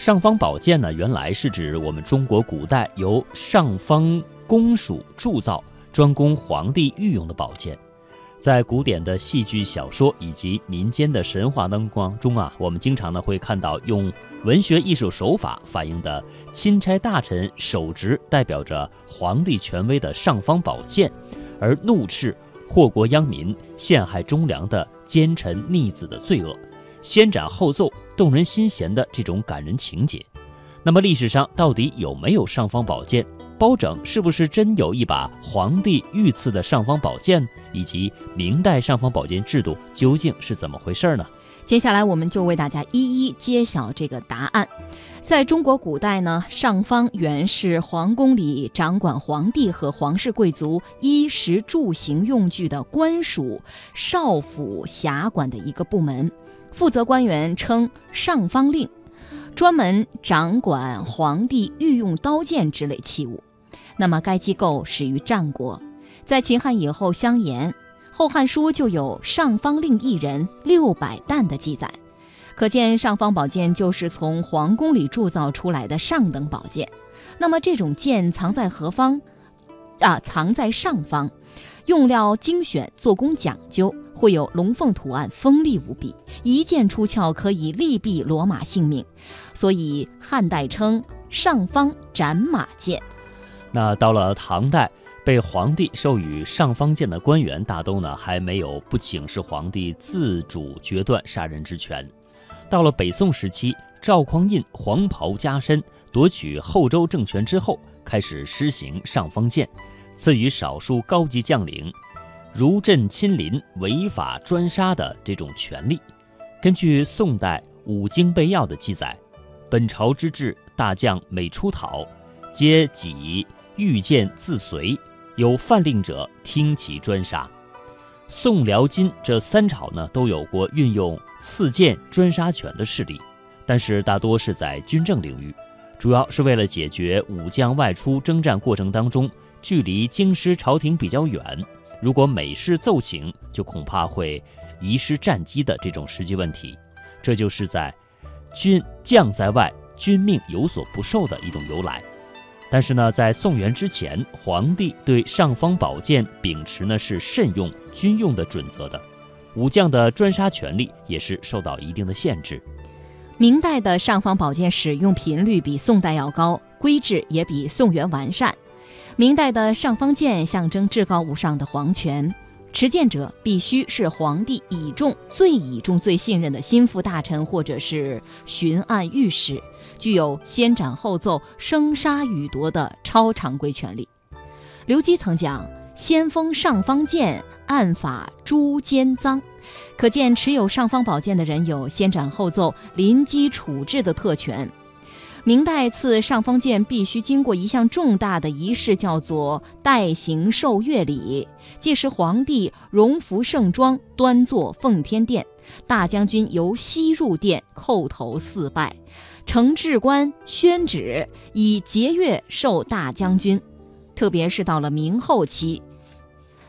尚方宝剑呢，原来是指我们中国古代由上方公署铸造，专供皇帝御用的宝剑。在古典的戏剧、小说以及民间的神话当中啊，我们经常呢会看到用文学艺术手法反映的钦差大臣手执代表着皇帝权威的尚方宝剑，而怒斥祸国殃民、陷害忠良的奸臣逆子的罪恶，先斩后奏。动人心弦的这种感人情节，那么历史上到底有没有尚方宝剑？包拯是不是真有一把皇帝御赐的尚方宝剑？以及明代尚方宝剑制度究竟是怎么回事呢？接下来我们就为大家一一揭晓这个答案。在中国古代呢，尚方原是皇宫里掌管皇帝和皇室贵族衣食住行用具的官署少府辖管的一个部门。负责官员称尚方令，专门掌管皇帝御用刀剑之类器物。那么该机构始于战国，在秦汉以后相沿，《后汉书》就有尚方令一人六百担的记载，可见尚方宝剑就是从皇宫里铸造出来的上等宝剑。那么这种剑藏在何方？啊，藏在上方，用料精选，做工讲究。会有龙凤图案，锋利无比，一剑出鞘可以利毙骡马性命，所以汉代称上方斩马剑。那到了唐代，被皇帝授予上方剑的官员大都呢还没有不请示皇帝自主决断杀人之权。到了北宋时期，赵匡胤黄袍加身夺取后周政权之后，开始施行上方剑，赐予少数高级将领。如朕亲临违法专杀的这种权利，根据宋代《五经备要》的记载，本朝之治，大将每出讨，皆己御剑自随，有犯令者听其专杀。宋、辽、金这三朝呢，都有过运用赐剑专杀权的势力，但是大多是在军政领域，主要是为了解决武将外出征战过程当中，距离京师朝廷比较远。如果美式奏请，就恐怕会遗失战机的这种实际问题，这就是在军将在外，军命有所不受的一种由来。但是呢，在宋元之前，皇帝对尚方宝剑秉持呢是慎用军用的准则的，武将的专杀权力也是受到一定的限制。明代的尚方宝剑使用频率比宋代要高，规制也比宋元完善。明代的尚方剑象征至高无上的皇权，持剑者必须是皇帝倚重、最倚重、最信任的心腹大臣或者是巡按御史，具有先斩后奏、生杀予夺的超常规权力。刘基曾讲：“先锋尚方剑，按法诛奸赃。”可见持有尚方宝剑的人有先斩后奏、临机处置的特权。明代赐尚方剑必须经过一项重大的仪式，叫做代行受阅礼。届时皇帝荣服盛装，端坐奉天殿，大将军由西入殿，叩头四拜，承制官宣旨，以节钺授大将军。特别是到了明后期，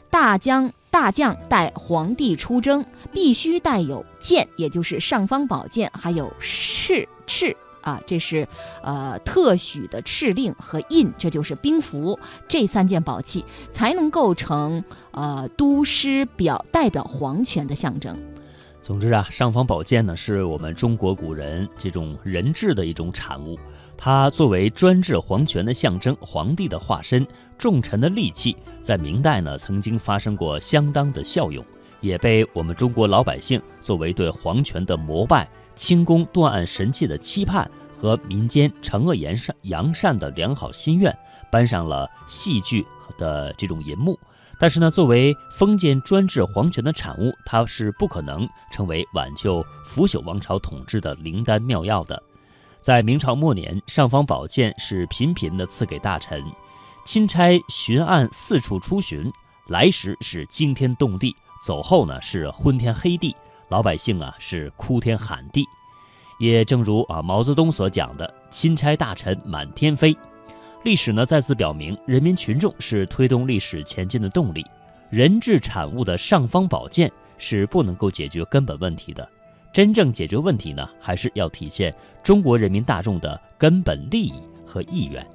大将大将带皇帝出征，必须带有剑，也就是尚方宝剑，还有敕敕。啊，这是呃特许的敕令和印，这就是兵符，这三件宝器才能构成呃都师表代表皇权的象征。总之啊，尚方宝剑呢是我们中国古人这种人质的一种产物，它作为专制皇权的象征，皇帝的化身，重臣的利器，在明代呢曾经发生过相当的效用，也被我们中国老百姓作为对皇权的膜拜。清宫断案神器的期盼和民间惩恶扬善扬善的良好心愿，搬上了戏剧的这种银幕。但是呢，作为封建专制皇权的产物，它是不可能成为挽救腐朽王朝统治的灵丹妙药的。在明朝末年，尚方宝剑是频频的赐给大臣，钦差巡按四处出巡，来时是惊天动地，走后呢是昏天黑地。老百姓啊是哭天喊地，也正如啊毛泽东所讲的“钦差大臣满天飞”。历史呢再次表明，人民群众是推动历史前进的动力。人质产物的尚方宝剑是不能够解决根本问题的，真正解决问题呢，还是要体现中国人民大众的根本利益和意愿。